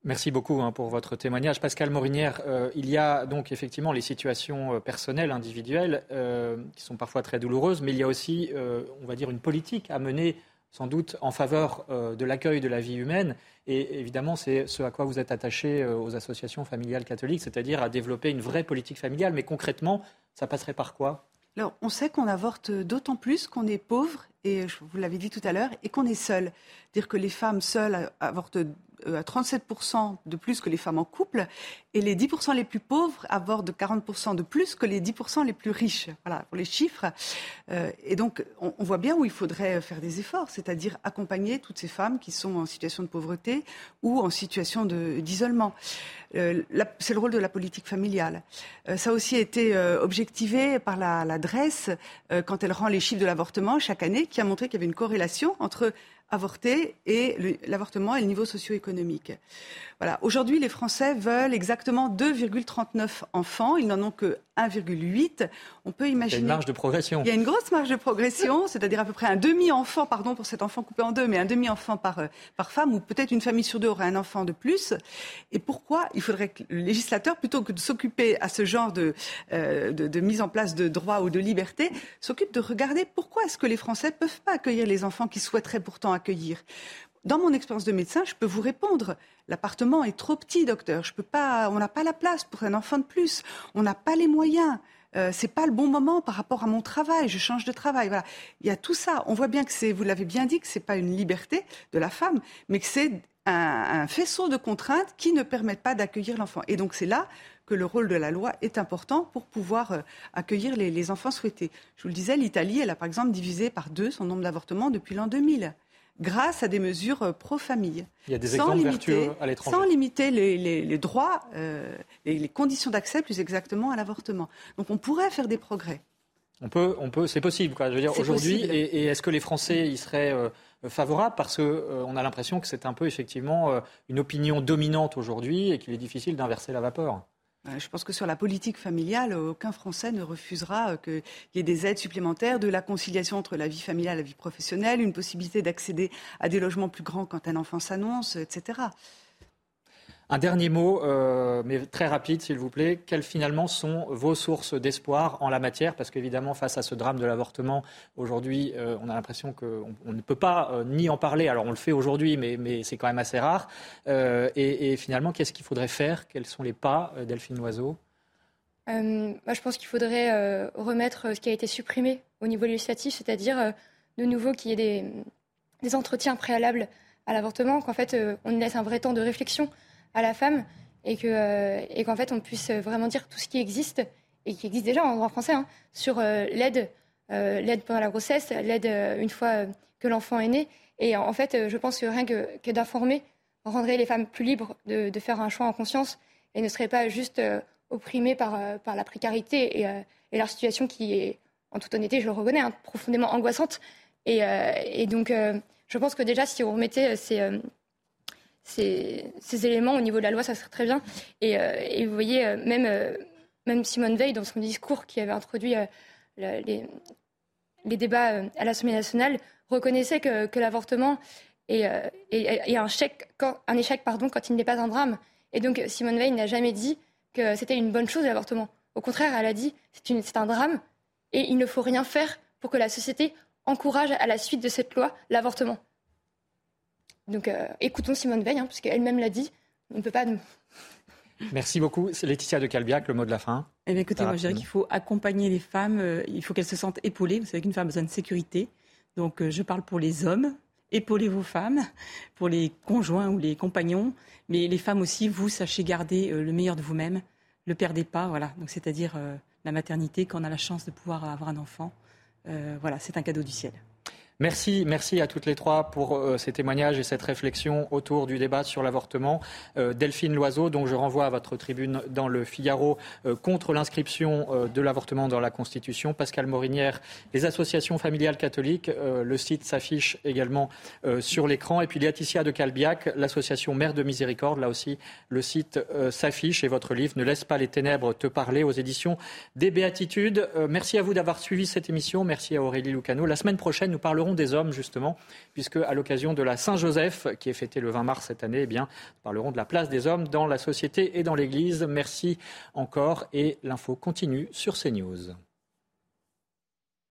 Merci beaucoup hein, pour votre témoignage. Pascal Morinière, euh, il y a donc effectivement les situations euh, personnelles, individuelles, euh, qui sont parfois très douloureuses, mais il y a aussi, on va dire, une politique à mener sans doute en faveur de l'accueil de la vie humaine. Et évidemment, c'est ce à quoi vous êtes attaché aux associations familiales catholiques, c'est-à-dire à développer une vraie politique familiale. Mais concrètement, ça passerait par quoi? Alors, on sait qu'on avorte d'autant plus qu'on est pauvre, et vous l'avez dit tout à l'heure, et qu'on est seul. Dire que les femmes seules avortent à 37% de plus que les femmes en couple, et les 10% les plus pauvres abordent 40% de plus que les 10% les plus riches. Voilà, pour les chiffres. Euh, et donc, on, voit bien où il faudrait faire des efforts, c'est-à-dire accompagner toutes ces femmes qui sont en situation de pauvreté ou en situation d'isolement. Euh, c'est le rôle de la politique familiale. ça a aussi été objectivé par la, la quand elle rend les chiffres de l'avortement chaque année, qui a montré qu'il y avait une corrélation entre avorter et l'avortement et le niveau socio-économique. Voilà. Aujourd'hui, les Français veulent exactement 2,39 enfants. Ils n'en ont que 1,8. On peut imaginer. Il y a une marge de progression. Il y a une grosse marge de progression, c'est-à-dire à peu près un demi-enfant, pardon pour cet enfant coupé en deux, mais un demi-enfant par, euh, par femme, ou peut-être une famille sur deux aurait un enfant de plus. Et pourquoi il faudrait que le législateur, plutôt que de s'occuper à ce genre de, euh, de, de, mise en place de droits ou de liberté, s'occupe de regarder pourquoi est-ce que les Français ne peuvent pas accueillir les enfants qu'ils souhaiteraient pourtant accueillir. Dans mon expérience de médecin, je peux vous répondre. L'appartement est trop petit, docteur. Je peux pas, on n'a pas la place pour un enfant de plus. On n'a pas les moyens. Euh, c'est pas le bon moment par rapport à mon travail. Je change de travail. Voilà. Il y a tout ça. On voit bien que c'est, vous l'avez bien dit, que c'est pas une liberté de la femme, mais que c'est un, faisceau de contraintes qui ne permettent pas d'accueillir l'enfant. Et donc c'est là que le rôle de la loi est important pour pouvoir euh, accueillir les, les enfants souhaités. Je vous le disais, l'Italie, elle a par exemple divisé par deux son nombre d'avortements depuis l'an 2000 grâce à des mesures euh, pro-famille. Il y a des exemples vertueux à l'étranger. Sans limiter les, droits euh, et les conditions d'accès, plus exactement, à l'avortement. Donc on pourrait faire des progrès. On peut, on peut, c'est possible, quoi. Je veux dire, aujourd'hui, et, est-ce que les Français y seraient euh, favorables? Parce qu'on a l'impression que c'est un peu, effectivement, une opinion dominante aujourd'hui et qu'il est difficile d'inverser la vapeur. Euh, je pense que sur la politique familiale, aucun Français ne refusera euh, qu'il y ait des aides supplémentaires, de la conciliation entre la vie familiale et la vie professionnelle, une possibilité d'accéder à des logements plus grands quand un enfant s'annonce, etc. Un dernier mot, euh, mais très rapide, s'il vous plaît. Quelles finalement sont vos sources d'espoir en la matière? Parce qu'évidemment, face à ce drame de l'avortement, aujourd'hui, euh, on a l'impression qu'on ne peut pas euh, ni en parler. Alors, on le fait aujourd'hui, mais, c'est quand même assez rare. Et, finalement, qu'est-ce qu'il faudrait faire? Quels sont les pas, Delphine Loiseau? Je pense qu'il faudrait remettre ce qui a été supprimé au niveau législatif, c'est-à-dire de nouveau qu'il y ait des, des, entretiens préalables à l'avortement, qu'en fait, on laisse un vrai temps de réflexion à la femme et que euh, et qu'en fait on puisse vraiment dire tout ce qui existe et qui existe déjà en droit français hein, sur euh, l'aide euh, l'aide pendant la grossesse, l'aide une fois que l'enfant est né. Et en fait, je pense que rien que, d'informer rendrait les femmes plus libres de, faire un choix en conscience et ne seraient pas juste opprimées par, par la précarité et, et, leur situation qui est, en toute honnêteté, je le reconnais, hein, profondément angoissante. Et, et donc, je pense que déjà, si on remettait ces, ces, éléments au niveau de la loi, ça serait très bien. Et, euh, vous voyez, euh, même, euh, même Simone Veil, dans son discours qui avait introduit les, débats à l'Assemblée nationale, reconnaissait que, l'avortement est, un, un échec pardon, quand il n'est pas un drame. Et donc Simone Veil n'a jamais dit que c'était une bonne chose l'avortement. Au contraire, elle a dit c'est un drame et il ne faut rien faire pour que la société encourage à la suite de cette loi l'avortement. Donc euh, écoutons Simone Veil, hein, puisqu'elle-même l'a dit. On ne peut pas. Merci beaucoup. C'est Laetitia de Calbiac, le mot de la fin. Eh bien, écoutez, moi je dirais qu'il faut accompagner les femmes, euh, il faut qu'elles se sentent épaulées. Vous savez qu'une femme a besoin de sécurité. Donc euh, je parle pour les hommes. Épaulez vos femmes, pour les conjoints ou les compagnons. Mais les femmes aussi, vous sachez garder le meilleur de vous-même. Le perdez pas, voilà. Donc c'est-à-dire la maternité, quand on a la chance de pouvoir avoir un enfant. voilà, c'est un cadeau du ciel. Merci, merci à toutes les trois pour euh, ces témoignages et cette réflexion autour du débat sur l'avortement. Euh, Delphine Loiseau, dont je renvoie à votre tribune dans le Figaro euh, contre l'inscription de l'avortement dans la Constitution. Pascal Morinière, les associations familiales catholiques, le site s'affiche également sur l'écran. Et puis Laetitia de Calbiac, l'association Mère de Miséricorde, là aussi le site s'affiche et votre livre Ne laisse pas les ténèbres te parler aux éditions des Béatitudes. merci à vous d'avoir suivi cette émission. Merci à Aurélie Lucano. La semaine prochaine, nous parlerons des hommes justement, puisque à l'occasion de la Saint-Joseph, qui est fêtée le 20 mars cette année, eh bien, nous parlerons de la place des hommes dans la société et dans l'Église. Merci encore et l'info continue sur CNews.